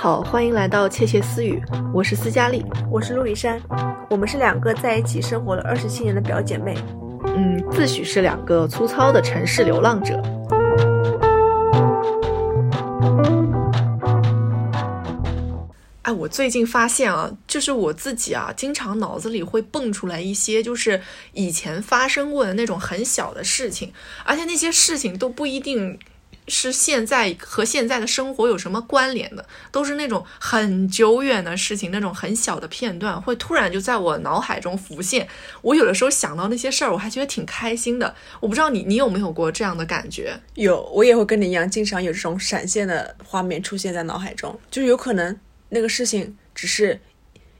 好，欢迎来到窃窃私语，我是斯嘉丽，我是陆以山，我们是两个在一起生活了二十七年的表姐妹，嗯，自诩是两个粗糙的城市流浪者。哎，我最近发现啊，就是我自己啊，经常脑子里会蹦出来一些，就是以前发生过的那种很小的事情，而且那些事情都不一定。是现在和现在的生活有什么关联的？都是那种很久远的事情，那种很小的片段，会突然就在我脑海中浮现。我有的时候想到那些事儿，我还觉得挺开心的。我不知道你，你有没有过这样的感觉？有，我也会跟你一样，经常有这种闪现的画面出现在脑海中，就有可能那个事情只是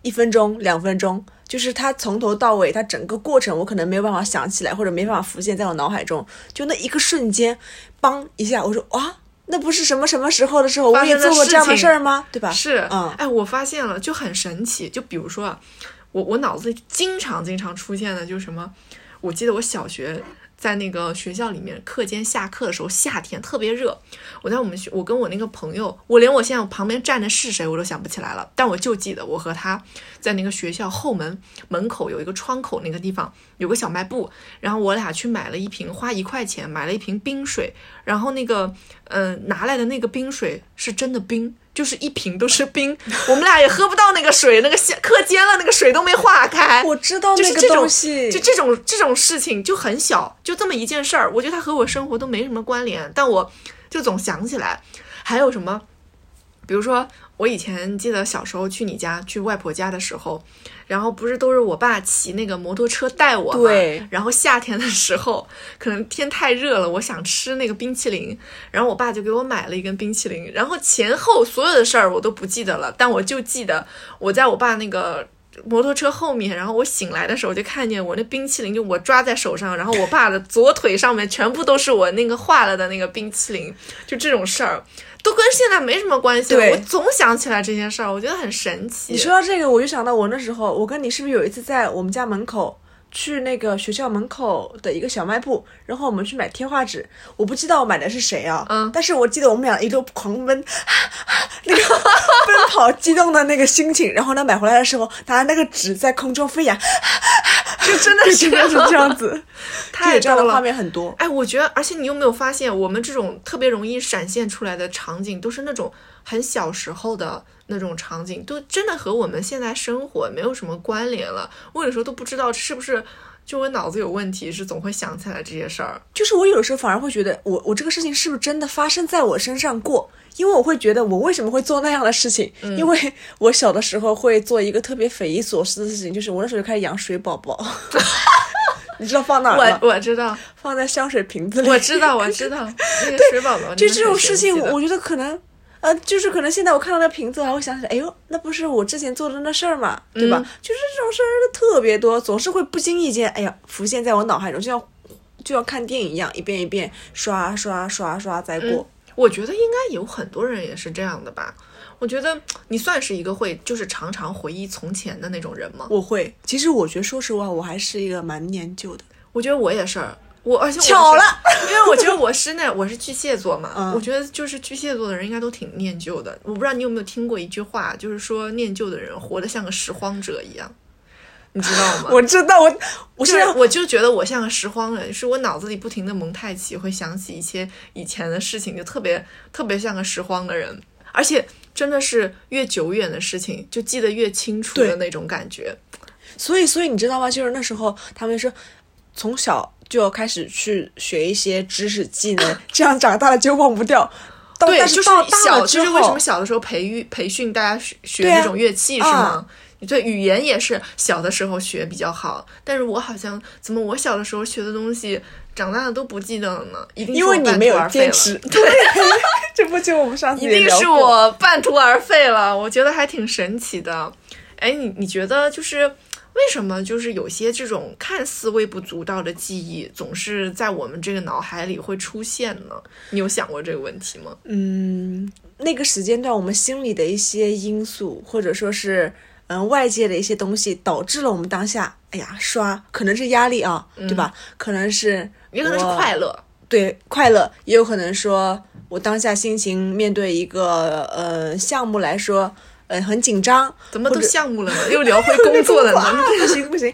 一分钟、两分钟。就是它从头到尾，它整个过程我可能没有办法想起来，或者没办法浮现在我脑海中。就那一个瞬间，梆一下，我说啊，那不是什么什么时候的时候，我也做过这样的事儿吗？对吧？是，嗯，哎，我发现了，就很神奇。就比如说啊，我我脑子里经常经常出现的，就是什么，我记得我小学。在那个学校里面，课间下课的时候，夏天特别热。我在我们学，我跟我那个朋友，我连我现在我旁边站的是谁我都想不起来了，但我就记得我和他在那个学校后门门口有一个窗口那个地方有个小卖部，然后我俩去买了一瓶，花一块钱买了一瓶冰水，然后那个嗯拿来的那个冰水是真的冰。就是一瓶都是冰，我们俩也喝不到那个水，那个下课间了，那个水都没化开。我知道那个东西，就这种这种事情就很小，就这么一件事儿，我觉得它和我生活都没什么关联，但我就总想起来。还有什么？比如说，我以前记得小时候去你家去外婆家的时候。然后不是都是我爸骑那个摩托车带我吗？对。然后夏天的时候，可能天太热了，我想吃那个冰淇淋，然后我爸就给我买了一根冰淇淋。然后前后所有的事儿我都不记得了，但我就记得我在我爸那个摩托车后面，然后我醒来的时候就看见我那冰淇淋就我抓在手上，然后我爸的左腿上面全部都是我那个化了的那个冰淇淋，就这种事儿。都跟现在没什么关系，我总想起来这件事儿，我觉得很神奇。你说到这个，我就想到我那时候，我跟你是不是有一次在我们家门口去那个学校门口的一个小卖部，然后我们去买贴画纸，我不知道我买的是谁啊，嗯，但是我记得我们俩一路狂奔，那个奔跑激动的那个心情，然后呢买回来的时候，拿那个纸在空中飞扬。就真的是这样子，太这样的画面很多。哎，我觉得，而且你有没有发现，我们这种特别容易闪现出来的场景，都是那种很小时候的那种场景，都真的和我们现在生活没有什么关联了。我有时候都不知道是不是就我脑子有问题，是总会想起来这些事儿。就是我有的时候反而会觉得，我我这个事情是不是真的发生在我身上过？因为我会觉得，我为什么会做那样的事情？因为我小的时候会做一个特别匪夷所思的事情，就是我那时候就开始养水宝宝。你知道放哪吗？我我知道，放在香水瓶子里。我知道，我知道 那个水宝宝。就这种事情，我觉得可能，呃，就是可能现在我看到那瓶子，还会想起来，哎呦，那不是我之前做的那事儿嘛，对吧？就是这种事儿特别多，总是会不经意间，哎呀，浮现在我脑海中，就像就像看电影一样，一遍一遍刷刷刷刷再过。我觉得应该有很多人也是这样的吧。我觉得你算是一个会就是常常回忆从前的那种人吗？我会。其实我觉得，说实话，我还是一个蛮念旧的。我觉得我也是。我而且巧了，因为我觉得我是那我是巨蟹座嘛。我觉得就是巨蟹座的人应该都挺念旧的。我不知道你有没有听过一句话，就是说念旧的人活得像个拾荒者一样。你知道吗？我知道，我我是我就觉得我像个拾荒人，是我脑子里不停的蒙太奇，会想起一些以前的事情，就特别特别像个拾荒的人，而且真的是越久远的事情就记得越清楚的那种感觉。所以，所以你知道吗？就是那时候他们说，从小就要开始去学一些知识技能，这样长大了就忘不掉。对，就是小，就是为什么小的时候培育培训大家学学那种乐器是吗？对语言也是小的时候学比较好，但是我好像怎么我小的时候学的东西，长大了都不记得了呢？一定因为你没有坚持。对，这不就我们上次一定是我半途而废了。我觉得还挺神奇的。哎，你你觉得就是为什么就是有些这种看似微不足道的记忆，总是在我们这个脑海里会出现呢？你有想过这个问题吗？嗯，那个时间段我们心里的一些因素，或者说是。嗯，外界的一些东西导致了我们当下，哎呀，刷可能是压力啊，对吧？可能是也可能是快乐，对，快乐也有可能说，我当下心情面对一个呃项目来说，呃很紧张，怎么都项目了呢？又聊回工作了呢？不行不行，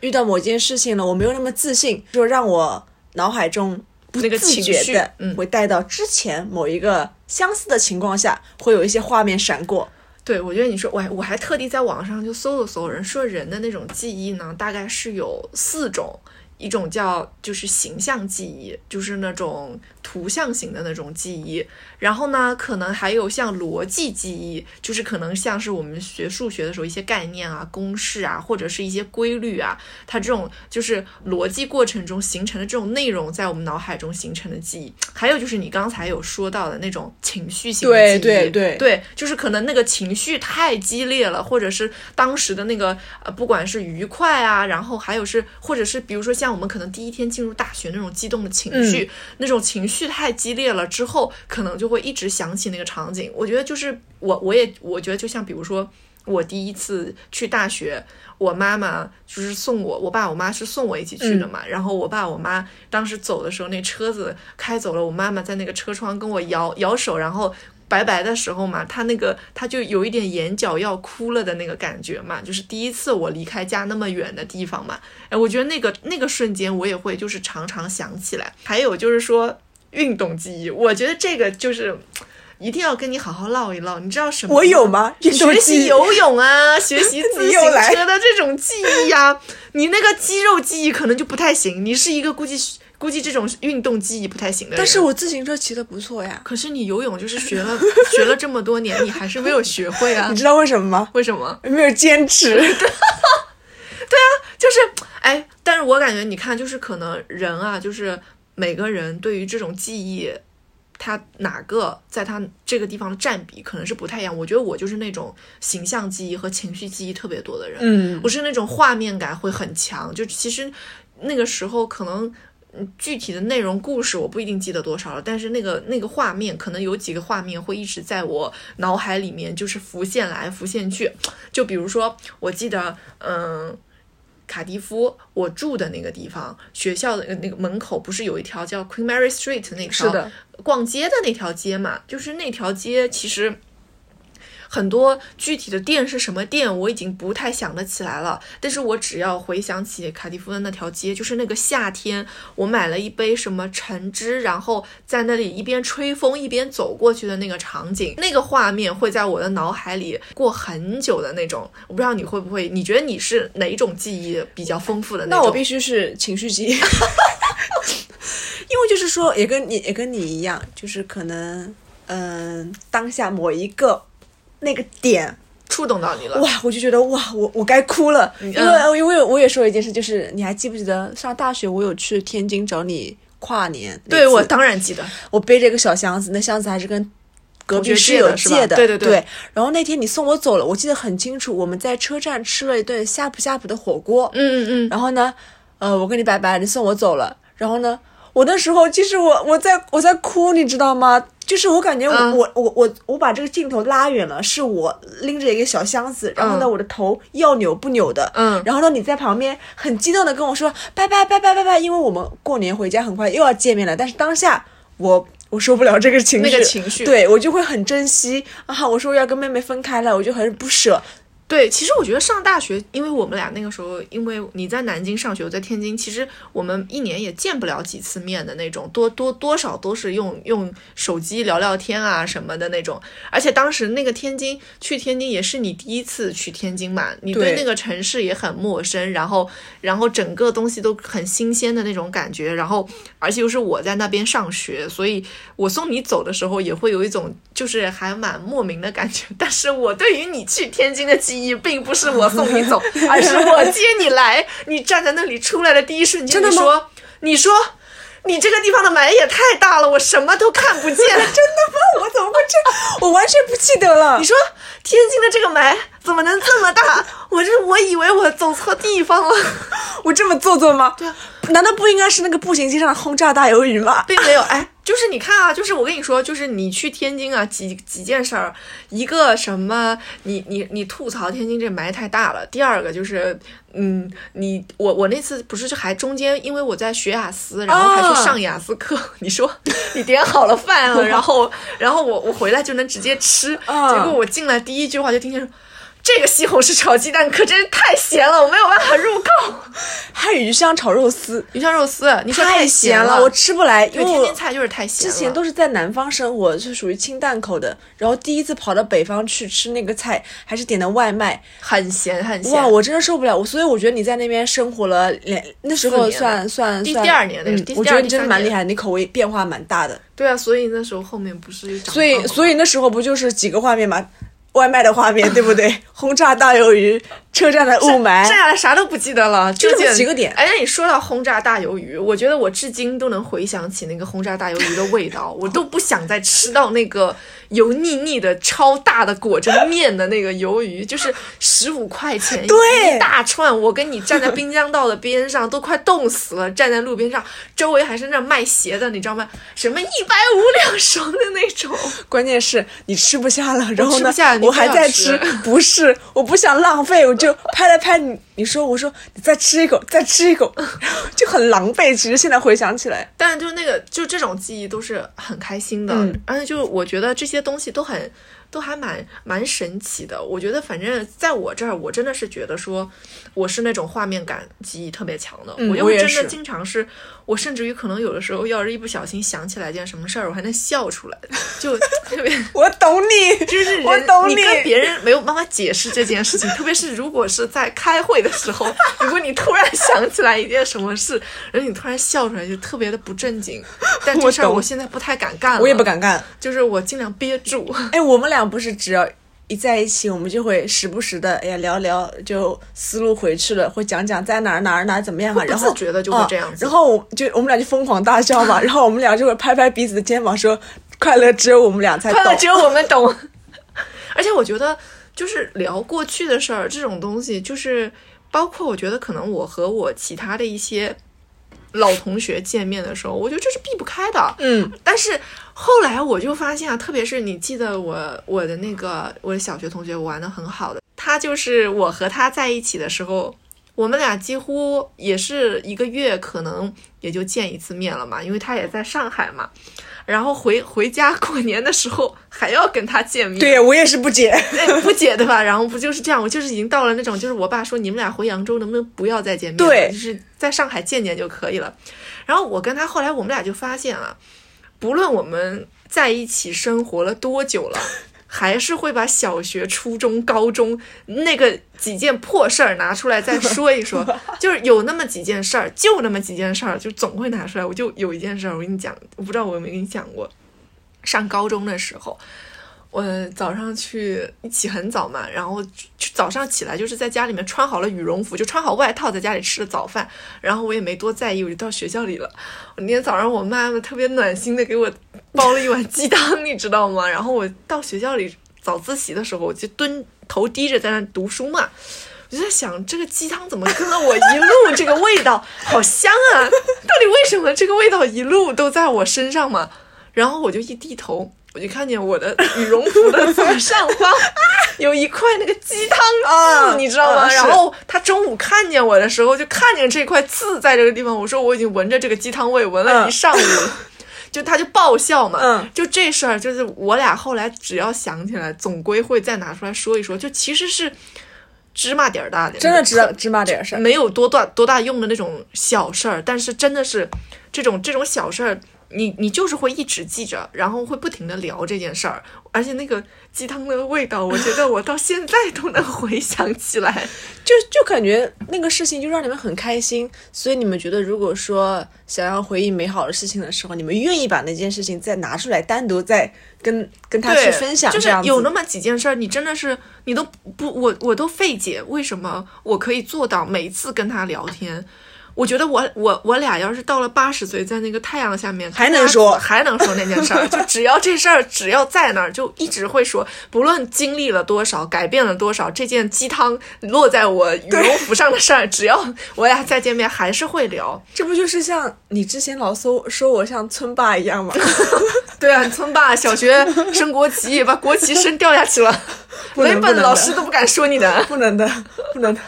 遇到某件事情了，我没有那么自信，就让我脑海中不自觉的会带到之前某一个相似的情况下，会有一些画面闪过。对，我觉得你说我我还特地在网上就搜了搜，人说人的那种记忆呢，大概是有四种。一种叫就是形象记忆，就是那种图像型的那种记忆。然后呢，可能还有像逻辑记忆，就是可能像是我们学数学的时候一些概念啊、公式啊，或者是一些规律啊，它这种就是逻辑过程中形成的这种内容，在我们脑海中形成的记忆。还有就是你刚才有说到的那种情绪性的记忆，对对对对，就是可能那个情绪太激烈了，或者是当时的那个呃，不管是愉快啊，然后还有是或者是比如说像。我们可能第一天进入大学那种激动的情绪，那种情绪太激烈了，之后可能就会一直想起那个场景。我觉得就是我，我也我觉得就像比如说我第一次去大学，我妈妈就是送我，我爸我妈是送我一起去的嘛。然后我爸我妈当时走的时候，那车子开走了，我妈妈在那个车窗跟我摇摇手，然后。拜拜的时候嘛，他那个他就有一点眼角要哭了的那个感觉嘛，就是第一次我离开家那么远的地方嘛，哎，我觉得那个那个瞬间我也会就是常常想起来。还有就是说运动记忆，我觉得这个就是一定要跟你好好唠一唠。你知道什么？我有吗？学习游泳啊，学习自行车的这种记忆呀，你那个肌肉记忆可能就不太行。你是一个估计。估计这种运动记忆不太行的。但是我自行车骑的不错呀。可是你游泳就是学了 学了这么多年，你还是没有学会啊？你知道为什么吗？为什么？没有坚持。对啊，就是哎，但是我感觉你看，就是可能人啊，就是每个人对于这种记忆，他哪个在他这个地方的占比可能是不太一样。我觉得我就是那种形象记忆和情绪记忆特别多的人。嗯，我是那种画面感会很强，就其实那个时候可能。具体的内容故事我不一定记得多少了，但是那个那个画面可能有几个画面会一直在我脑海里面，就是浮现来浮现去。就比如说，我记得，嗯，卡迪夫我住的那个地方，学校的那个门口不是有一条叫 Queen Mary Street 那条逛街的那条街嘛？就是那条街其实。很多具体的店是什么店，我已经不太想得起来了。但是我只要回想起卡迪夫的那条街，就是那个夏天，我买了一杯什么橙汁，然后在那里一边吹风一边走过去的那个场景，那个画面会在我的脑海里过很久的那种。我不知道你会不会？你觉得你是哪种记忆比较丰富的那种？那我必须是情绪记忆，因为就是说，也跟你也跟你一样，就是可能，嗯，当下某一个。那个点触动到你了，哇！我就觉得哇，我我该哭了，因为因为我也说一件事，就是你还记不记得上大学我有去天津找你跨年？对，我当然记得，我背着一个小箱子，那箱子还是跟隔壁室友借的，对对对。然后那天你送我走了，我记得很清楚，我们在车站吃了一顿呷哺呷哺的火锅，嗯嗯嗯。然后呢，呃，我跟你拜拜，你送我走了，然后呢，我那时候其实我我在我在哭，你知道吗？就是我感觉我我我我我把这个镜头拉远了，是我拎着一个小箱子，然后呢我的头要扭不扭的，嗯，然后呢你在旁边很激动的跟我说拜拜拜拜拜拜，因为我们过年回家很快又要见面了，但是当下我我受不了这个情绪，那个情绪，对我就会很珍惜。啊，我说要跟妹妹分开了，我就很不舍。对，其实我觉得上大学，因为我们俩那个时候，因为你在南京上学，我在天津，其实我们一年也见不了几次面的那种，多多多少都是用用手机聊聊天啊什么的那种。而且当时那个天津去天津也是你第一次去天津嘛，你对那个城市也很陌生，然后然后整个东西都很新鲜的那种感觉，然后而且又是我在那边上学，所以我送你走的时候也会有一种就是还蛮莫名的感觉。但是我对于你去天津的记忆。你并不是我送你走，而是我接你来。你站在那里出来的第一瞬间，你说，你说，你这个地方的霾也太大了，我什么都看不见。真的吗？我怎么会这？我完全不记得了。你说天津的这个霾怎么能这么大？我这我以为我走错地方了。我这么做作吗？对啊，难道不应该是那个步行街上的轰炸大鱿鱼吗？并没有，哎。就是你看啊，就是我跟你说，就是你去天津啊，几几件事儿，一个什么，你你你吐槽天津这霾太大了。第二个就是，嗯，你我我那次不是就还中间，因为我在学雅思，然后还去上雅思课。你说你点好了饭了，然后然后我我回来就能直接吃，结果我进来第一句话就听见说。这个西红柿炒鸡蛋可真是太咸了，我没有办法入口。还有鱼香炒肉丝，鱼香肉丝，你说太咸了，我吃不来。因为天津菜就是太咸了。之前都是在南方生活，是属于清淡口的，然后第一次跑到北方去吃那个菜，还是点的外卖，很咸很咸。哇，我真的受不了。我所以我觉得你在那边生活了两，那时候算算第第二年的，我觉得你真的蛮厉害，你口味变化蛮大的。对啊，所以那时候后面不是所以所以那时候不就是几个画面吗？外卖的画面对不对？轰炸大鱿鱼，车站的雾霾，剩下的啥都不记得了，就这几个点。哎，你说到轰炸大鱿鱼，我觉得我至今都能回想起那个轰炸大鱿鱼的味道，我都不想再吃到那个。油腻腻的超大的裹着面的那个鱿鱼，就是十五块钱一大串。我跟你站在滨江道的边上，都快冻死了。站在路边上，周围还是那卖鞋的，你知道吗？什么一百五两双的那种。关键是你吃不下了，然后呢？我还在吃，不是，我不想浪费，我就拍了拍你。你说，我说你再吃一口，再吃一口，就很狼狈。其实现在回想起来，但是就那个，就这种记忆都是很开心的。而且就我觉得这些东西都很。都还蛮蛮神奇的，我觉得反正在我这儿，我真的是觉得说，我是那种画面感记忆特别强的。我我真的经常是，我甚至于可能有的时候，要是一不小心想起来一件什么事儿，我还能笑出来，就特别。我懂你，就是我懂你。跟别人没有办法解释这件事情，特别是如果是在开会的时候，如果你突然想起来一件什么事，然后你突然笑出来，就特别的不正经。但这事儿我现在不太敢干了，我也不敢干，就是我尽量憋住。哎，我们俩。不是只要一在一起，我们就会时不时的哎呀聊聊，就思路回去了，会讲讲在哪儿哪儿哪儿怎么样嘛，然后觉得就会这样子，然后就我们俩就疯狂大笑嘛，然后我们俩就会拍拍彼此的肩膀说，快乐只有我们俩才懂，只有我们懂。而且我觉得就是聊过去的事儿这种东西，就是包括我觉得可能我和我其他的一些。老同学见面的时候，我觉得这是避不开的。嗯，但是后来我就发现啊，特别是你记得我我的那个我的小学同学，我玩的很好的，他就是我和他在一起的时候，我们俩几乎也是一个月可能也就见一次面了嘛，因为他也在上海嘛。然后回回家过年的时候还要跟他见面，对我也是不解，不解的吧？然后不就是这样？我就是已经到了那种，就是我爸说你们俩回扬州能不能不要再见面？对，就是在上海见见就可以了。然后我跟他后来我们俩就发现啊，不论我们在一起生活了多久了。还是会把小学、初中、高中那个几件破事儿拿出来再说一说，就是有那么几件事儿，就那么几件事儿，就总会拿出来。我就有一件事儿，我跟你讲，我不知道我有没有跟你讲过，上高中的时候。我早上去一起很早嘛，然后早上起来就是在家里面穿好了羽绒服，就穿好外套，在家里吃了早饭，然后我也没多在意，我就到学校里了。我那天早上我妈妈特别暖心的给我煲了一碗鸡汤，你知道吗？然后我到学校里早自习的时候，我就蹲头低着在那读书嘛，我就在想这个鸡汤怎么跟了我一路，这个味道好香啊！到底为什么这个味道一路都在我身上嘛？然后我就一低头。我就看见我的羽绒服的左上方有一块那个鸡汤刺，你知道吗？然后他中午看见我的时候，就看见这块刺在这个地方。我说我已经闻着这个鸡汤味闻了一上午，就他就爆笑嘛。就这事儿，就是我俩后来只要想起来，总归会再拿出来说一说。就其实是芝麻点儿大的，真的芝芝麻点儿事儿，没有多大多大用的那种小事儿，但是真的是这种这种小事儿。你你就是会一直记着，然后会不停的聊这件事儿，而且那个鸡汤的味道，我觉得我到现在都能回想起来，就就感觉那个事情就让你们很开心，所以你们觉得如果说想要回忆美好的事情的时候，你们愿意把那件事情再拿出来单独再跟跟他去分享，就是有那么几件事儿，你真的是你都不我我都费解，为什么我可以做到每次跟他聊天。我觉得我我我俩要是到了八十岁，在那个太阳下面还能说 还能说那件事儿，就只要这事儿只要在那儿，就一直会说，不论经历了多少，改变了多少，这件鸡汤落在我羽绒服上的事儿，只要我俩再见面，还是会聊。这不就是像你之前老说说我像村霸一样吗？对啊，村霸小学升国旗，把国旗升掉下去了，每本老师都不敢说你的，不能的，不能的。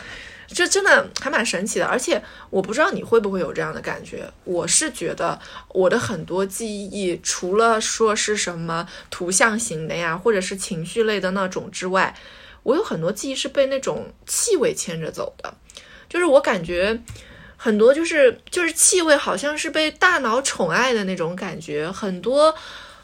这真的还蛮神奇的，而且我不知道你会不会有这样的感觉。我是觉得我的很多记忆，除了说是什么图像型的呀，或者是情绪类的那种之外，我有很多记忆是被那种气味牵着走的。就是我感觉很多就是就是气味，好像是被大脑宠爱的那种感觉，很多。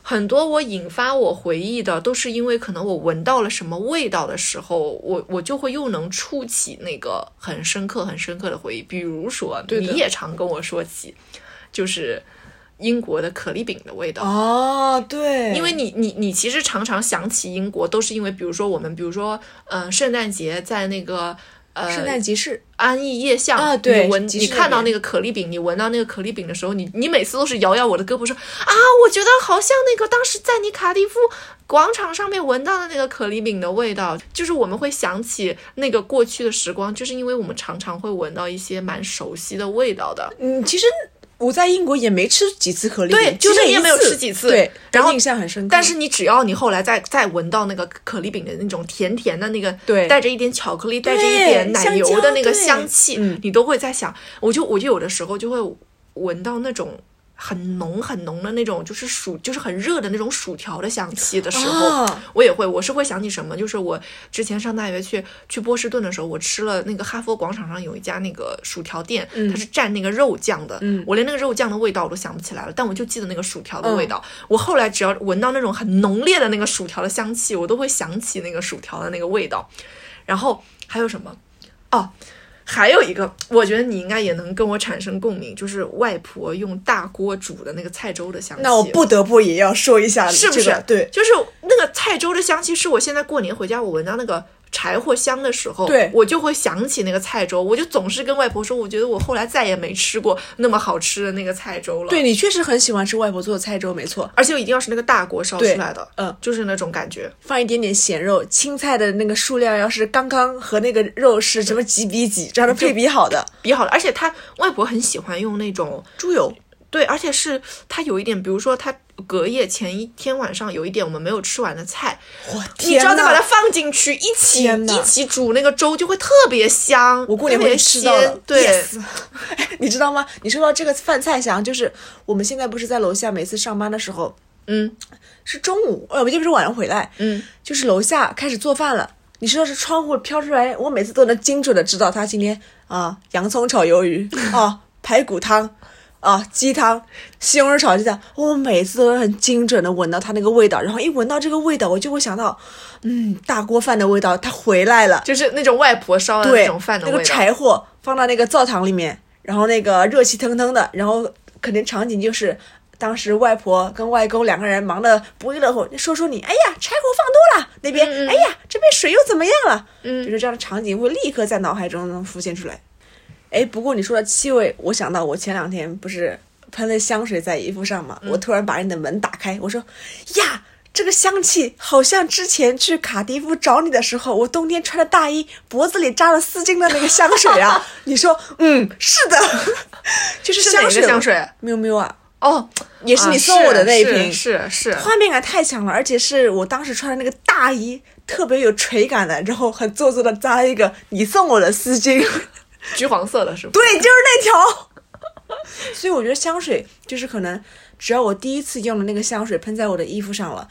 很多我引发我回忆的，都是因为可能我闻到了什么味道的时候，我我就会又能触起那个很深刻、很深刻的回忆。比如说，你也常跟我说起，就是英国的可丽饼的味道。哦，对，因为你你你其实常常想起英国，都是因为比如说我们，比如说嗯，圣诞节在那个。圣诞集市，安逸夜巷啊，对，你闻，你看到那个可丽饼，你闻到那个可丽饼的时候，你你每次都是摇摇我的胳膊说啊，我觉得好像那个当时在你卡蒂夫广场上面闻到的那个可丽饼的味道，就是我们会想起那个过去的时光，就是因为我们常常会闻到一些蛮熟悉的味道的。嗯，其实。我在英国也没吃几次可丽饼，对，就是你也没有吃几次，对，然后印象很深刻。但是你只要你后来再再闻到那个可丽饼的那种甜甜的那个，对，带着一点巧克力，带着一点奶油的那个香气，你都会在想，我就我就有的时候就会闻到那种。很浓很浓的那种，就是薯，就是很热的那种薯条的香气的时候，我也会，我是会想起什么？就是我之前上大学去去波士顿的时候，我吃了那个哈佛广场上有一家那个薯条店，它是蘸那个肉酱的，我连那个肉酱的味道我都想不起来了，但我就记得那个薯条的味道。我后来只要闻到那种很浓烈的那个薯条的香气，我都会想起那个薯条的那个味道。然后还有什么？哦。还有一个，我觉得你应该也能跟我产生共鸣，就是外婆用大锅煮的那个菜粥的香气。那我不得不也要说一下，是不是？对，就是那个菜粥的香气，是我现在过年回家我闻到那个。柴火香的时候，对。我就会想起那个菜粥，我就总是跟外婆说，我觉得我后来再也没吃过那么好吃的那个菜粥了。对你确实很喜欢吃外婆做的菜粥，没错，而且一定要是那个大锅烧出来的，嗯，就是那种感觉，放一点点咸肉，青菜的那个数量要是刚刚和那个肉是什么几比几，这样的配比好的，比好的，而且他外婆很喜欢用那种猪油。对，而且是它有一点，比如说它隔夜前一天晚上有一点我们没有吃完的菜，你知道再把它放进去一起一起煮那个粥就会特别香。我过年会吃到的，对，你知道吗？你说到这个饭菜香，就是我们现在不是在楼下，每次上班的时候，嗯，是中午，呃，不就是晚上回来，嗯，就是楼下开始做饭了。你知道是窗户飘出来，我每次都能精准的知道他今天啊，洋葱炒鱿鱼啊，排骨汤。啊，鸡汤、西红柿炒鸡蛋，我每次都很精准的闻到它那个味道，然后一闻到这个味道，我就会想到，嗯，大锅饭的味道，它回来了，就是那种外婆烧的那种饭的味道。那个柴火放到那个灶堂里面，然后那个热气腾腾的，然后肯定场景就是当时外婆跟外公两个人忙得不亦乐乎，说说你，哎呀，柴火放多了，那边，哎呀，这边水又怎么样了？嗯，就是这样的场景会立刻在脑海中浮现出来。哎，不过你说的气味，我想到我前两天不是喷了香水在衣服上嘛，我突然把你的门打开，我说呀，这个香气好像之前去卡迪夫找你的时候，我冬天穿的大衣脖子里扎了丝巾的那个香水啊。你说，嗯，是的，就是香水，香水，喵喵啊，哦，也是你送我的那一瓶，是是，画面感太强了，而且是我当时穿的那个大衣，特别有垂感的，然后很做作的扎了一个你送我的丝巾。橘黄色的是吗？对，就是那条。所以我觉得香水就是可能，只要我第一次用的那个香水喷在我的衣服上了，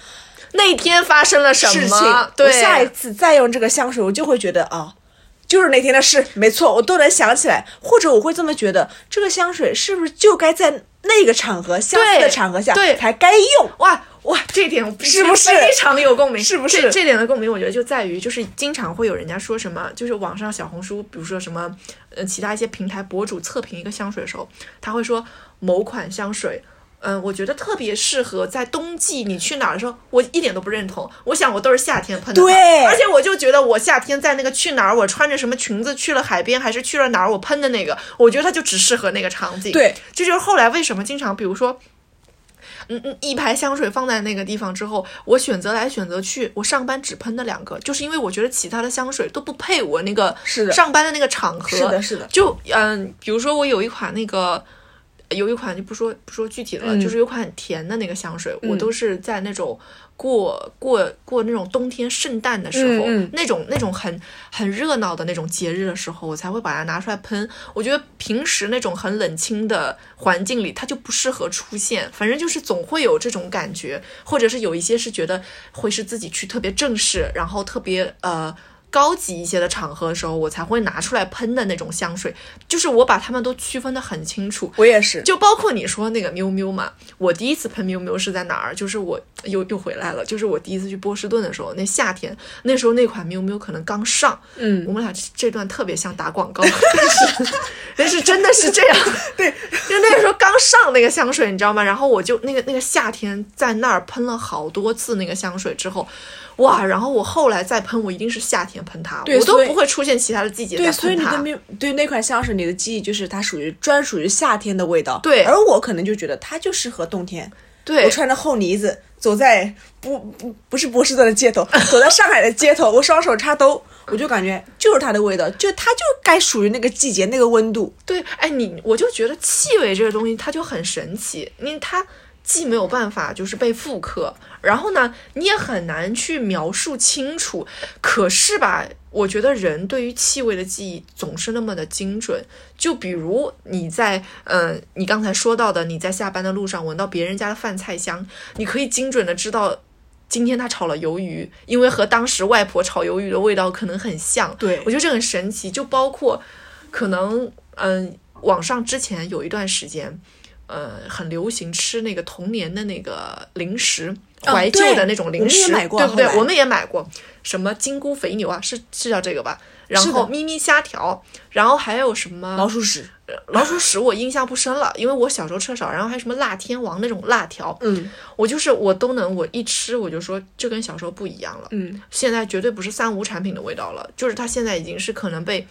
那天发生了什么？对，下一次再用这个香水，我就会觉得啊，就是那天的事，没错，我都能想起来。或者我会这么觉得，这个香水是不是就该在那个场合、相似的场合下才该用？哇！哇，这点是不是非常有共鸣？是不是这这点的共鸣？我觉得就在于，就是经常会有人家说什么，就是网上小红书，比如说什么，呃，其他一些平台博主测评一个香水的时候，他会说某款香水嗯，我觉得特别适合在冬季你去哪儿的时候，我一点都不认同。我想我都是夏天喷的，对，而且我就觉得我夏天在那个去哪儿，我穿着什么裙子去了海边，还是去了哪儿，我喷的那个，我觉得它就只适合那个场景。对，这就是后来为什么经常，比如说。嗯嗯，一排香水放在那个地方之后，我选择来选择去，我上班只喷那两个，就是因为我觉得其他的香水都不配我那个上班的那个场合。是的，是的。就嗯，比如说我有一款那个，有一款就不说不说具体的了，就是有款很甜的那个香水，我都是在那种。过过过那种冬天圣诞的时候，那种那种很很热闹的那种节日的时候，我才会把它拿出来喷。我觉得平时那种很冷清的环境里，它就不适合出现。反正就是总会有这种感觉，或者是有一些是觉得会是自己去特别正式，然后特别呃。高级一些的场合的时候，我才会拿出来喷的那种香水，就是我把它们都区分的很清楚。我也是，就包括你说那个喵喵嘛，我第一次喷喵喵是在哪儿？就是我又又回来了，就是我第一次去波士顿的时候，那夏天，那时候那款喵喵可能刚上，嗯，我们俩这段特别像打广告，但 是 但是真的是这样，对，就那个时候刚上那个香水，你知道吗？然后我就那个那个夏天在那儿喷了好多次那个香水之后。哇，然后我后来再喷，我一定是夏天喷它，我都不会出现其他的季节。对，所以你的对那款香水，你的记忆就是它属于专属于夏天的味道。对，而我可能就觉得它就适合冬天。对，我穿着厚呢子走在不不不是波士顿的街头，走在上海的街头，我双手插兜，我就感觉就是它的味道，就它就该属于那个季节那个温度。对，哎，你我就觉得气味这个东西它就很神奇，因为它。既没有办法就是被复刻，然后呢，你也很难去描述清楚。可是吧，我觉得人对于气味的记忆总是那么的精准。就比如你在，嗯，你刚才说到的，你在下班的路上闻到别人家的饭菜香，你可以精准的知道今天他炒了鱿鱼，因为和当时外婆炒鱿鱼的味道可能很像。对我觉得这很神奇。就包括可能，嗯，网上之前有一段时间。呃，很流行吃那个童年的那个零食，怀旧的那种零食，对不对？我们也买过，什么金菇肥牛啊，是是叫这个吧？然后咪咪虾条，然后还有什么老鼠屎？老鼠屎我印象不深了，因为我小时候吃的少。然后还有什么辣天王那种辣条，嗯，我就是我都能，我一吃我就说这跟小时候不一样了，嗯，现在绝对不是三无产品的味道了，就是它现在已经是可能被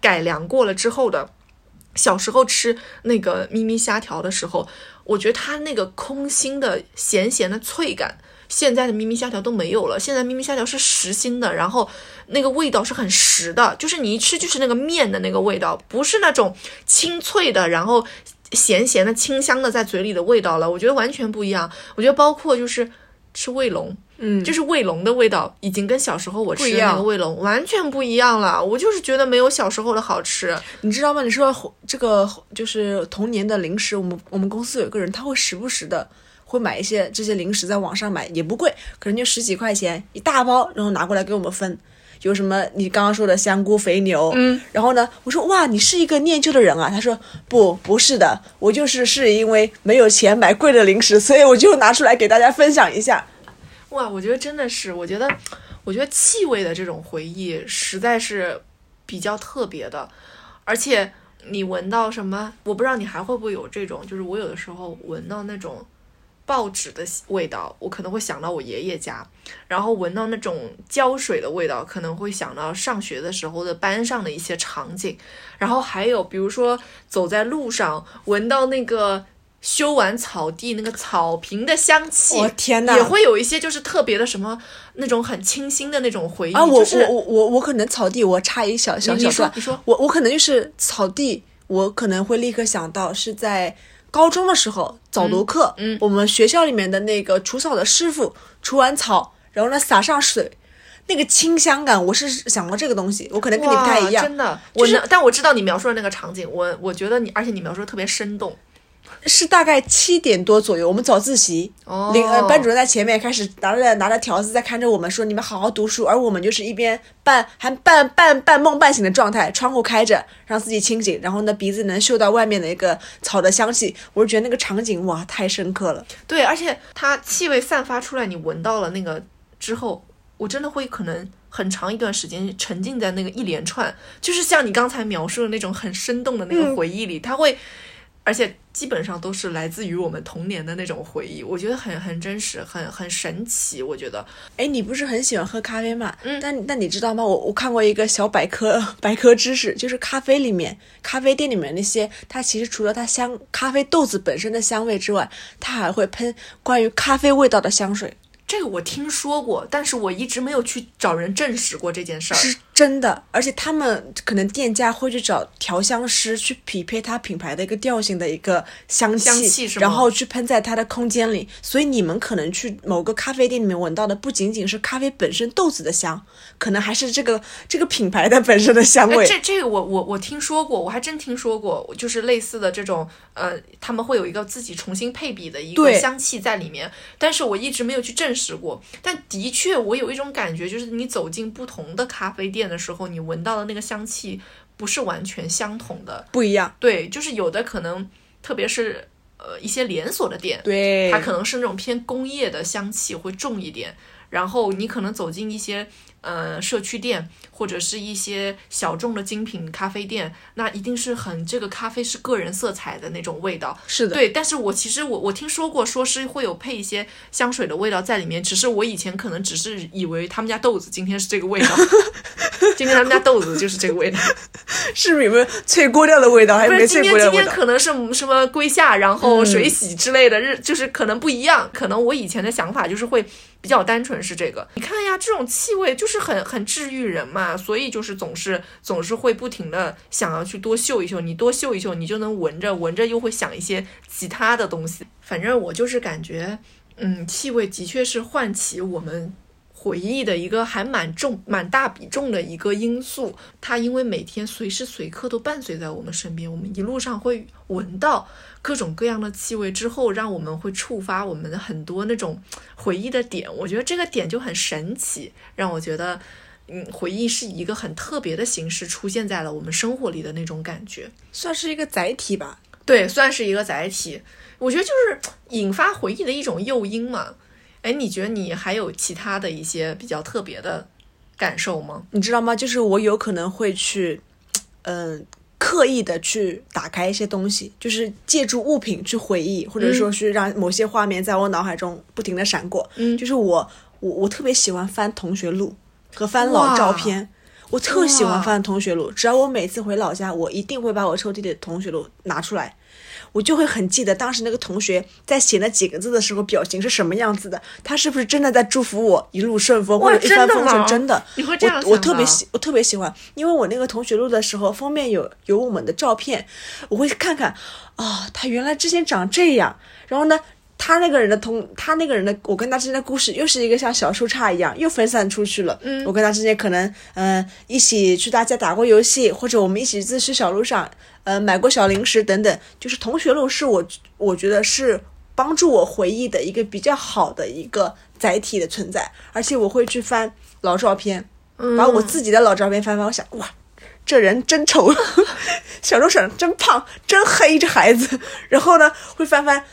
改良过了之后的。小时候吃那个咪咪虾条的时候，我觉得它那个空心的咸咸的脆感，现在的咪咪虾条都没有了。现在咪咪虾条是实心的，然后那个味道是很实的，就是你一吃就是那个面的那个味道，不是那种清脆的，然后咸咸的、清香的在嘴里的味道了。我觉得完全不一样。我觉得包括就是吃卫龙。嗯，就是卫龙的味道已经跟小时候我吃的那个卫龙完全不一样了。我就是觉得没有小时候的好吃，你知道吗？你说这个就是童年的零食，我们我们公司有一个人，他会时不时的会买一些这些零食，在网上买也不贵，可能就十几块钱一大包，然后拿过来给我们分。有什么你刚刚说的香菇肥牛，嗯，然后呢，我说哇，你是一个念旧的人啊。他说不，不是的，我就是是因为没有钱买贵的零食，所以我就拿出来给大家分享一下。哇，我觉得真的是，我觉得，我觉得气味的这种回忆实在是比较特别的，而且你闻到什么，我不知道你还会不会有这种，就是我有的时候闻到那种报纸的味道，我可能会想到我爷爷家，然后闻到那种胶水的味道，可能会想到上学的时候的班上的一些场景，然后还有比如说走在路上闻到那个。修完草地那个草坪的香气，我天哪，也会有一些就是特别的什么那种很清新的那种回忆啊！我我我我我可能草地，我插一小小小段，你说。我我可能就是草地，我可能会立刻想到是在高中的时候早读课，嗯，我们学校里面的那个除草的师傅除完草，然后呢撒上水，那个清香感，我是想过这个东西，我可能跟你不太一样，真的，我但我知道你描述的那个场景，我我觉得你，而且你描述的特别生动。是大概七点多左右，我们早自习，领呃班主任在前面开始拿着拿着条子在看着我们说你们好好读书，而我们就是一边半还半半半梦半醒的状态，窗户开着让自己清醒，然后呢鼻子能嗅到外面的一个草的香气，我就觉得那个场景哇太深刻了。对，而且它气味散发出来，你闻到了那个之后，我真的会可能很长一段时间沉浸在那个一连串，就是像你刚才描述的那种很生动的那个回忆里，它会。而且基本上都是来自于我们童年的那种回忆，我觉得很很真实，很很神奇。我觉得，哎，你不是很喜欢喝咖啡吗？嗯，但但你知道吗？我我看过一个小百科百科知识，就是咖啡里面，咖啡店里面那些，它其实除了它香咖啡豆子本身的香味之外，它还会喷关于咖啡味道的香水。这个我听说过，但是我一直没有去找人证实过这件事儿。是真的，而且他们可能店家会去找调香师去匹配它品牌的一个调性的一个香气，然后去喷在它的空间里。所以你们可能去某个咖啡店里面闻到的不仅仅是咖啡本身豆子的香，可能还是这个这个品牌的本身的香味。这这个我我我听说过，我还真听说过，就是类似的这种呃，他们会有一个自己重新配比的一个香气在里面，但是我一直没有去证实。过，但的确，我有一种感觉，就是你走进不同的咖啡店的时候，你闻到的那个香气不是完全相同的，不一样。对，就是有的可能，特别是呃一些连锁的店，对，它可能是那种偏工业的香气会重一点，然后你可能走进一些。呃，社区店或者是一些小众的精品咖啡店，那一定是很这个咖啡是个人色彩的那种味道。是的，对。但是我其实我我听说过，说是会有配一些香水的味道在里面，只是我以前可能只是以为他们家豆子今天是这个味道，今天他们家豆子就是这个味道，是你们脆锅料的味道，还是没脆锅掉的味道？今天今天可能是什么归夏，然后水洗之类的，日就是可能不一样。可能我以前的想法就是会。比较单纯是这个，你看呀，这种气味就是很很治愈人嘛，所以就是总是总是会不停的想要去多嗅一嗅，你多嗅一嗅，你就能闻着闻着又会想一些其他的东西。反正我就是感觉，嗯，气味的确是唤起我们回忆的一个还蛮重、蛮大比重的一个因素。它因为每天随时随刻都伴随在我们身边，我们一路上会闻到。各种各样的气味之后，让我们会触发我们很多那种回忆的点。我觉得这个点就很神奇，让我觉得，嗯，回忆是一个很特别的形式出现在了我们生活里的那种感觉，算是一个载体吧。对，算是一个载体。我觉得就是引发回忆的一种诱因嘛。哎，你觉得你还有其他的一些比较特别的感受吗？你知道吗？就是我有可能会去，嗯。刻意的去打开一些东西，就是借助物品去回忆，或者说是让某些画面在我脑海中不停的闪过。嗯，就是我我我特别喜欢翻同学录和翻老照片，我特喜欢翻同学录。只要我每次回老家，我一定会把我抽屉里的同学录拿出来。我就会很记得当时那个同学在写那几个字的时候表情是什么样子的，他是不是真的在祝福我一路顺风或者一帆风顺？真的，你会这样我我特别喜，我特别喜欢，因为我那个同学录的时候封面有有我们的照片，我会看看，哦，他原来之前长这样，然后呢，他那个人的同他那个人的我跟他之间的故事又是一个像小树杈一样又分散出去了。嗯，我跟他之间可能嗯一起去大家打过游戏，或者我们一起自去小路上。呃，买过小零食等等，就是同学录是我我觉得是帮助我回忆的一个比较好的一个载体的存在，而且我会去翻老照片，把我自己的老照片翻翻，我想哇，这人真丑，小周婶真胖，真黑，这孩子，然后呢会翻翻，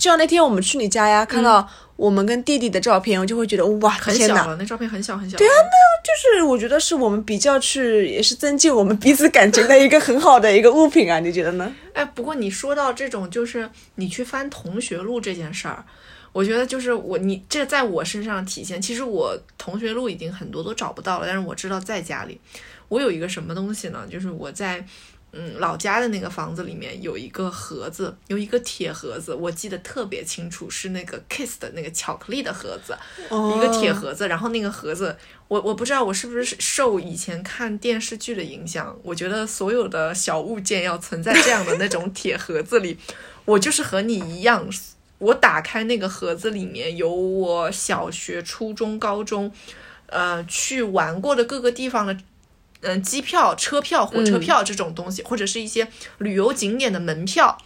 就像那天我们去你家呀，看到。我们跟弟弟的照片，我就会觉得哇，很小了，那照片很小很小。对啊，那就是我觉得是我们比较去，也是增进我们彼此感情的一个很好的一个物品啊，你觉得呢？哎，不过你说到这种，就是你去翻同学录这件事儿，我觉得就是我你这在我身上体现，其实我同学录已经很多都找不到了，但是我知道在家里，我有一个什么东西呢？就是我在。嗯，老家的那个房子里面有一个盒子，有一个铁盒子，我记得特别清楚，是那个 Kiss 的那个巧克力的盒子，一个铁盒子。然后那个盒子，我我不知道我是不是受以前看电视剧的影响，我觉得所有的小物件要存在这样的那种铁盒子里。我就是和你一样，我打开那个盒子里面有我小学、初中、高中，呃，去玩过的各个地方的。嗯，机票、车票、火车票这种东西，或者是一些旅游景点的门票，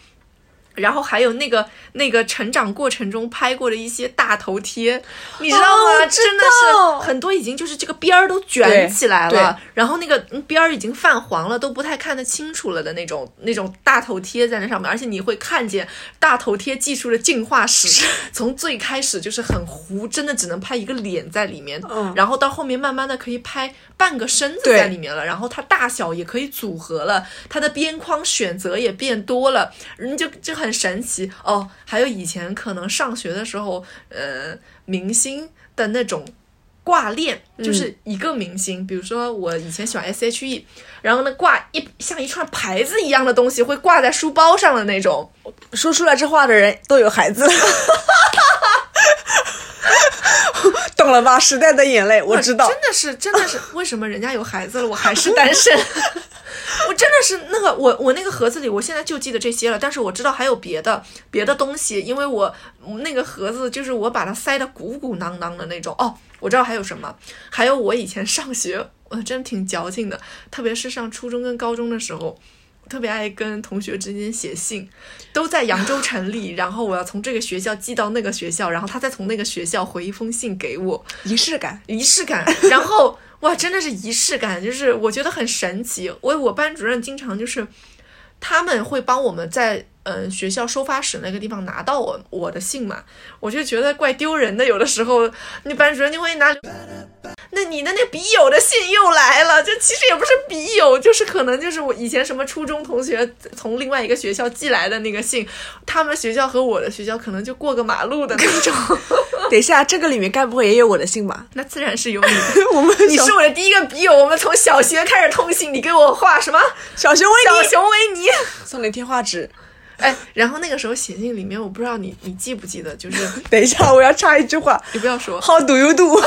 然后还有那个那个成长过程中拍过的一些大头贴，你知道吗？真的是很多已经就是这个边儿都卷起来了，然后那个边儿已经泛黄了，都不太看得清楚了的那种那种大头贴在那上面，而且你会看见大头贴技术的进化史，从最开始就是很糊，真的只能拍一个脸在里面，然后到后面慢慢的可以拍半个身子在里面了，然后它大小也可以组合了，它的边框选择也变多了，人就就很。很神奇。哦，还有以前可能上学的时候，呃，明星的那种挂链，就是一个明星，比如说我以前喜欢 S H E，然后呢挂一像一串牌子一样的东西，会挂在书包上的那种。说出来这话的人都有孩子，懂了吧？时代的眼泪，我知道，真的是，真的是，为什么人家有孩子了，我还是单身？我真的是那个我我那个盒子里，我现在就记得这些了。但是我知道还有别的别的东西，因为我那个盒子就是我把它塞得鼓鼓囊囊的那种。哦，我知道还有什么，还有我以前上学，我真挺矫情的，特别是上初中跟高中的时候，特别爱跟同学之间写信，都在扬州城里，然后我要从这个学校寄到那个学校，然后他再从那个学校回一封信给我，仪式感，仪式感，然后。哇，真的是仪式感，就是我觉得很神奇。我我班主任经常就是，他们会帮我们在嗯学校收发室那个地方拿到我我的信嘛，我就觉得怪丢人的。有的时候，你班主任就会拿。那你的那笔友的信又来了，就其实也不是笔友，就是可能就是我以前什么初中同学从另外一个学校寄来的那个信，他们学校和我的学校可能就过个马路的那种。等一下，这个里面该不会也有我的信吧？那自然是有你的。我 们你是我的第一个笔友，我们从小学开始通信，你给我画什么？小熊维尼，小熊维尼，送你贴画纸。哎，然后那个时候写信里面，我不知道你你记不记得，就是 等一下，我要插一句话，你不要说。How do you do？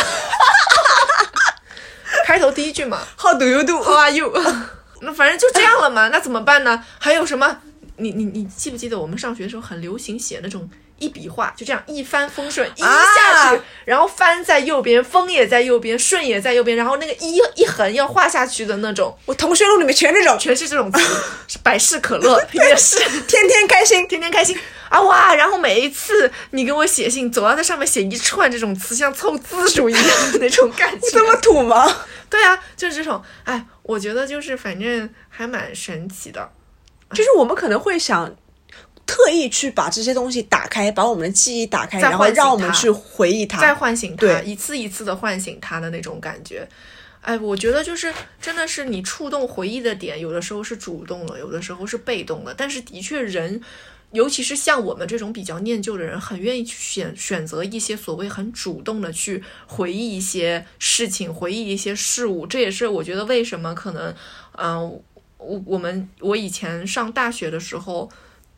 开头第一句嘛，How do you do? How are you? 那反正就这样了嘛，那怎么办呢？还有什么？你你你记不记得我们上学的时候很流行写那种一笔画，就这样一帆风顺一下去，然后帆在右边，风也在右边，顺也在右边，然后那个一一横要画下去的那种。我同学录里面全这种，全是这种词，是 百事可乐 也是，天天开心，天天开心。啊哇！然后每一次你给我写信，总要在上面写一串这种词，像凑字数一样的那种感觉。这么土吗？对啊，就是这种。哎，我觉得就是反正还蛮神奇的。就是我们可能会想特意去把这些东西打开，把我们的记忆打开，然后让我们去回忆它，再唤醒它，一次一次的唤醒它的那种感觉。哎，我觉得就是真的是你触动回忆的点，有的时候是主动的，有的时候是被动的。但是的确人。尤其是像我们这种比较念旧的人，很愿意去选选择一些所谓很主动的去回忆一些事情，回忆一些事物。这也是我觉得为什么可能，嗯，我我们我以前上大学的时候，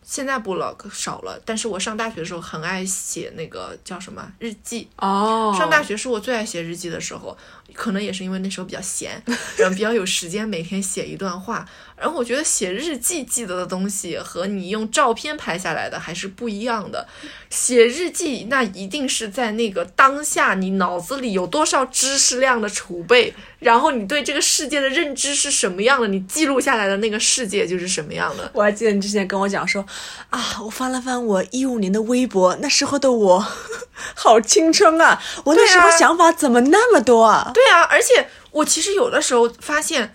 现在不了少了，但是我上大学的时候很爱写那个叫什么日记。哦。上大学是我最爱写日记的时候，可能也是因为那时候比较闲，然后比较有时间，每天写一段话。然后我觉得写日记记得的东西和你用照片拍下来的还是不一样的。写日记那一定是在那个当下，你脑子里有多少知识量的储备，然后你对这个世界的认知是什么样的，你记录下来的那个世界就是什么样的。我还记得你之前跟我讲说，啊，我翻了翻我一五年的微博，那时候的我 好青春啊，我那时候想法怎么那么多啊？对啊，而且我其实有的时候发现。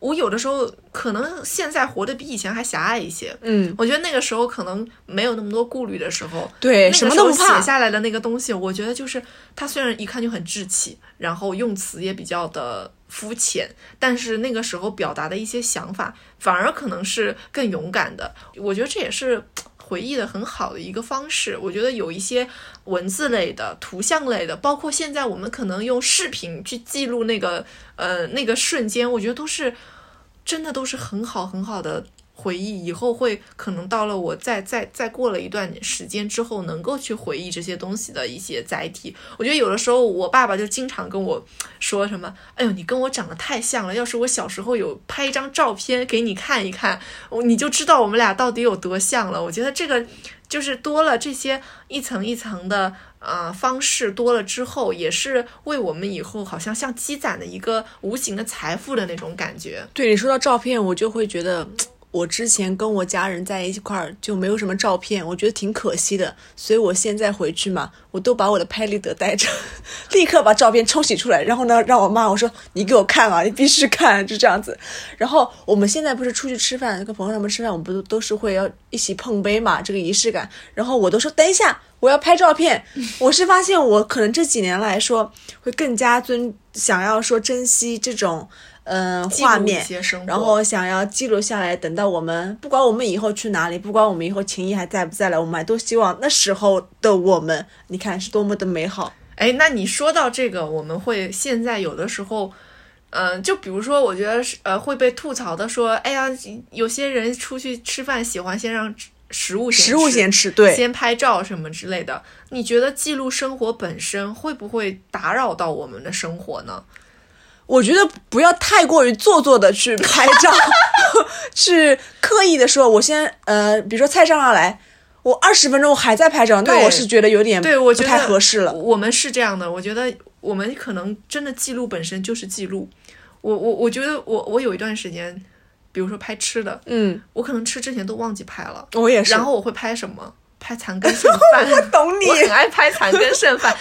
我有的时候可能现在活得比以前还狭隘一些，嗯，我觉得那个时候可能没有那么多顾虑的时候，对，什么都不怕。写下来的那个东西，我觉得就是它虽然一看就很稚气，然后用词也比较的肤浅，但是那个时候表达的一些想法，反而可能是更勇敢的。我觉得这也是回忆的很好的一个方式。我觉得有一些文字类的、图像类的，包括现在我们可能用视频去记录那个。呃，那个瞬间，我觉得都是真的，都是很好很好的回忆。以后会可能到了我再再再过了一段时间之后，能够去回忆这些东西的一些载体。我觉得有的时候，我爸爸就经常跟我说什么：“哎呦，你跟我长得太像了。要是我小时候有拍一张照片给你看一看，你就知道我们俩到底有多像了。”我觉得这个就是多了这些一层一层的。啊，方式多了之后，也是为我们以后好像像积攒的一个无形的财富的那种感觉。对你说到照片，我就会觉得，我我之前跟我家人在一块儿就没有什么照片，我觉得挺可惜的，所以我现在回去嘛，我都把我的拍立得带着，立刻把照片冲洗出来，然后呢，让我妈我说你给我看啊，你必须看，就这样子。然后我们现在不是出去吃饭，跟朋友他们吃饭，我们不都都是会要一起碰杯嘛，这个仪式感。然后我都说等一下，我要拍照片。我是发现我可能这几年来说会更加尊，想要说珍惜这种。嗯，画面，然后想要记录下来，等到我们不管我们以后去哪里，不管我们以后情谊还在不在了，我们还都希望那时候的我们，你看是多么的美好。哎，那你说到这个，我们会现在有的时候，嗯，就比如说，我觉得是呃会被吐槽的，说，哎呀，有些人出去吃饭喜欢先让食物食物先吃，对，先拍照什么之类的。你觉得记录生活本身会不会打扰到我们的生活呢？我觉得不要太过于做作的去拍照，去刻意的说，我先呃，比如说菜上上来，我二十分钟我还在拍照，那我是觉得有点对我不太合适了。我们是这样的，我觉得我们可能真的记录本身就是记录。我我我觉得我我有一段时间，比如说拍吃的，嗯，我可能吃之前都忘记拍了，我也是。然后我会拍什么？拍残羹剩饭。我懂你，我很爱拍残羹剩饭。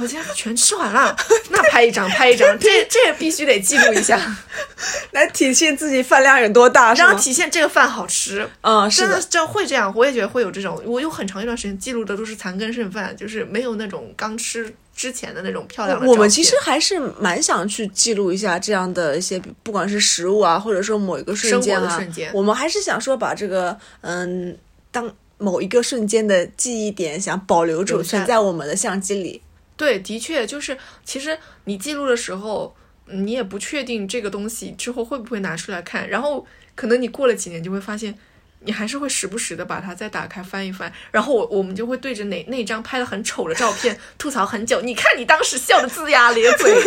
我今天全吃完了，那拍一张，拍一张，这 这必须得记录一下，来体现自己饭量有多大，然后体现这个饭好吃。嗯，是的这会这样，我也觉得会有这种。我有很长一段时间记录的都是残羹剩饭，就是没有那种刚吃之前的那种漂亮的。我们其实还是蛮想去记录一下这样的一些，不管是食物啊，或者说某一个瞬间啊，我们还是想说把这个嗯，当某一个瞬间的记忆点想保留住，存在我们的相机里。对，的确就是，其实你记录的时候，你也不确定这个东西之后会不会拿出来看，然后可能你过了几年就会发现，你还是会时不时的把它再打开翻一翻，然后我我们就会对着那那张拍的很丑的照片吐槽很久。你看你当时笑的龇牙咧嘴。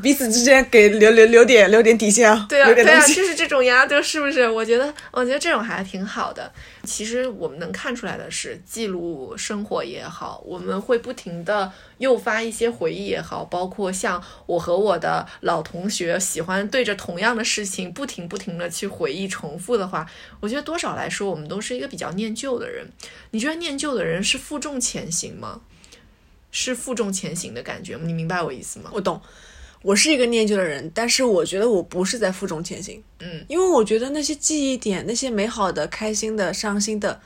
彼此之间给留留留点留点底线啊，对啊，对啊，就是这种呀，就是不是？我觉得，我觉得这种还挺好的。其实我们能看出来的是，记录生活也好，我们会不停的诱发一些回忆也好，包括像我和我的老同学喜欢对着同样的事情不停不停的去回忆重复的话，我觉得多少来说，我们都是一个比较念旧的人。你觉得念旧的人是负重前行吗？是负重前行的感觉吗？你明白我意思吗？我懂。我是一个念旧的人，但是我觉得我不是在负重前行，嗯，因为我觉得那些记忆点、那些美好的、开心的、伤心的，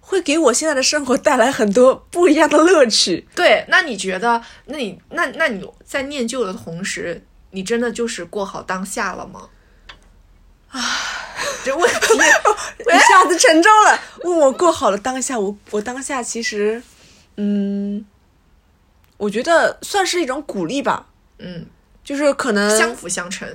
会给我现在的生活带来很多不一样的乐趣。对，那你觉得，那你那那你在念旧的同时，你真的就是过好当下了吗？啊，这问题 一下子沉重了。问我过好了当下，我我当下其实，嗯，我觉得算是一种鼓励吧，嗯。就是可能相辅相成，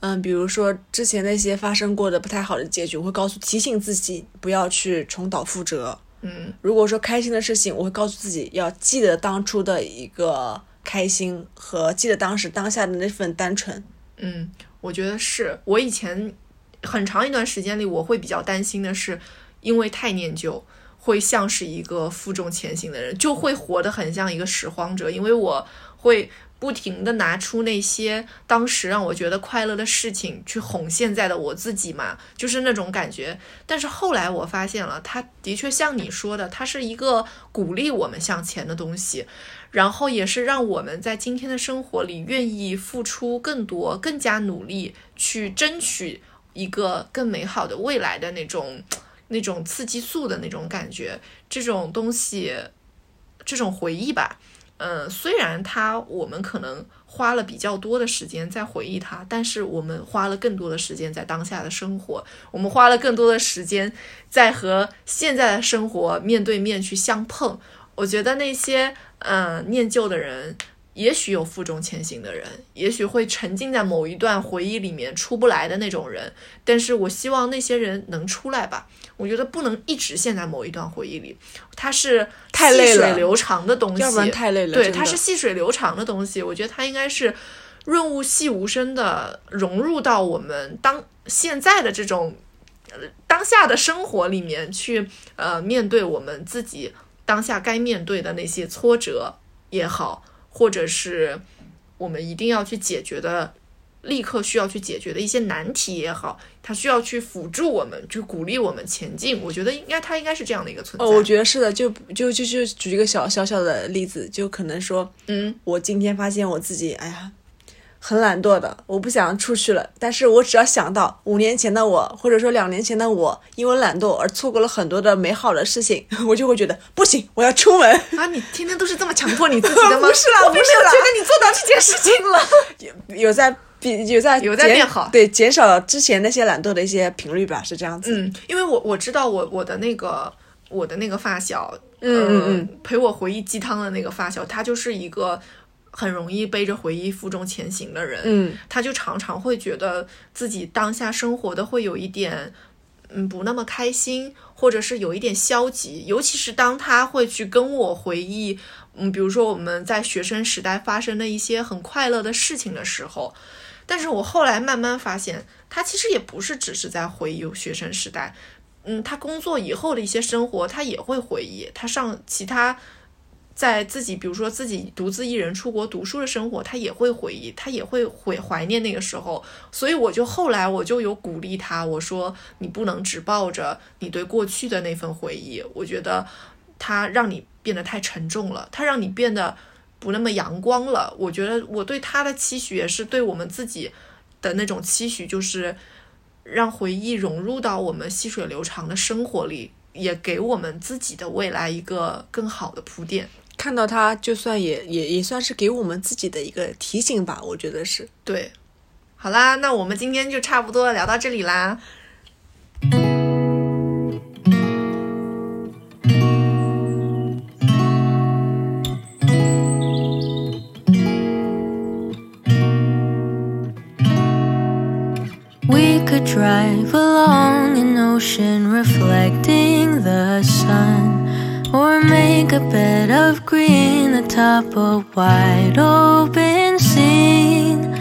嗯，比如说之前那些发生过的不太好的结局，我会告诉提醒自己不要去重蹈覆辙。嗯，如果说开心的事情，我会告诉自己要记得当初的一个开心和记得当时当下的那份单纯。嗯，我觉得是我以前很长一段时间里，我会比较担心的是，因为太念旧，会像是一个负重前行的人，就会活得很像一个拾荒者，因为我会。不停的拿出那些当时让我觉得快乐的事情去哄现在的我自己嘛，就是那种感觉。但是后来我发现了，它的确像你说的，它是一个鼓励我们向前的东西，然后也是让我们在今天的生活里愿意付出更多、更加努力去争取一个更美好的未来的那种、那种刺激素的那种感觉。这种东西，这种回忆吧。嗯，虽然他我们可能花了比较多的时间在回忆他，但是我们花了更多的时间在当下的生活，我们花了更多的时间在和现在的生活面对面去相碰。我觉得那些嗯念旧的人。也许有负重前行的人，也许会沉浸在某一段回忆里面出不来的那种人，但是我希望那些人能出来吧。我觉得不能一直陷在某一段回忆里，它是太细水流长的东西，要不然太累了。对，它是细水流长的东西，我觉得它应该是润物细无声的融入到我们当现在的这种当下的生活里面去，呃，面对我们自己当下该面对的那些挫折也好。或者是我们一定要去解决的立刻需要去解决的一些难题也好，它需要去辅助我们，去鼓励我们前进。我觉得应该它应该是这样的一个存在。哦，我觉得是的，就就就就举一个小小小的例子，就可能说，嗯，我今天发现我自己，哎呀。很懒惰的，我不想出去了。但是我只要想到五年前的我，或者说两年前的我，因为懒惰而错过了很多的美好的事情，我就会觉得不行，我要出门啊！你天天都是这么强迫你自己的 吗？不是啦，我并没有觉得你做到这件事情了。有有在比有在有在变好，对，减少了之前那些懒惰的一些频率吧，是这样子。嗯，因为我我知道我我的那个我的那个发小，嗯嗯嗯，陪我回忆鸡汤的那个发小，他就是一个。很容易背着回忆负重前行的人，嗯，他就常常会觉得自己当下生活的会有一点，嗯，不那么开心，或者是有一点消极。尤其是当他会去跟我回忆，嗯，比如说我们在学生时代发生的一些很快乐的事情的时候，但是我后来慢慢发现，他其实也不是只是在回忆学生时代，嗯，他工作以后的一些生活，他也会回忆，他上其他。在自己，比如说自己独自一人出国读书的生活，他也会回忆，他也会怀怀念那个时候。所以我就后来我就有鼓励他，我说你不能只抱着你对过去的那份回忆，我觉得他让你变得太沉重了，他让你变得不那么阳光了。我觉得我对他的期许也是对我们自己的那种期许，就是让回忆融入到我们细水流长的生活里，也给我们自己的未来一个更好的铺垫。看到他，就算也也也算是给我们自己的一个提醒吧，我觉得是对。好啦，那我们今天就差不多聊到这里啦。We could drive along an ocean reflecting the sun. Or make a bed of green atop a wide open scene.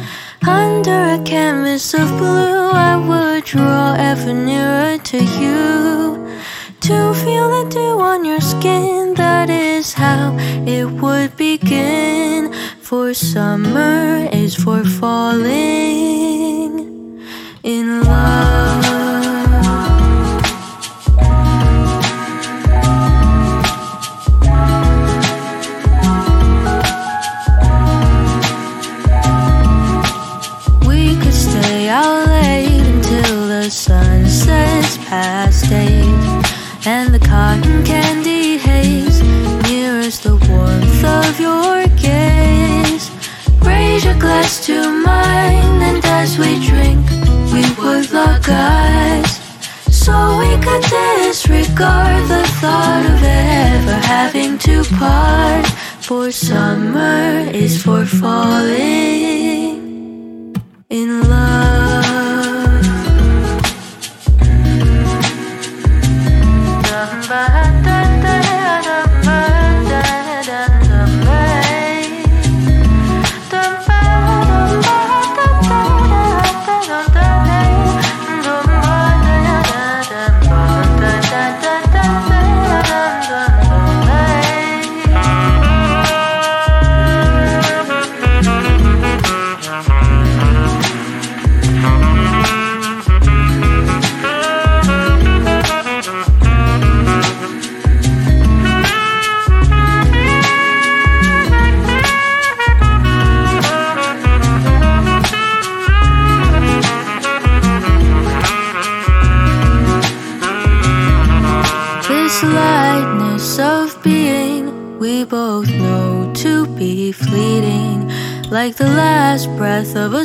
Under a canvas of blue, I would draw ever nearer to you. To feel the dew on your skin, that is how it would begin. For summer is for falling in love. Past eight And the cotton candy haze mirrors the warmth of your gaze. Raise your glass to mine And as we drink We would lock eyes So we could disregard the thought of ever having to part For summer is for falling in love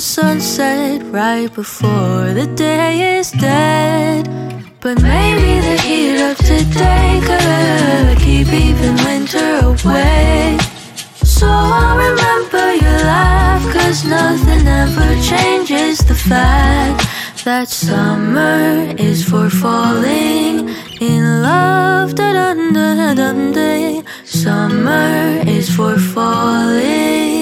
sunset right before the day is dead. But maybe the heat of today could keep even winter away. So I'll remember your laugh, cause nothing ever changes the fact that summer is for falling in love. Da -dun -da -dun -da. Summer is for falling.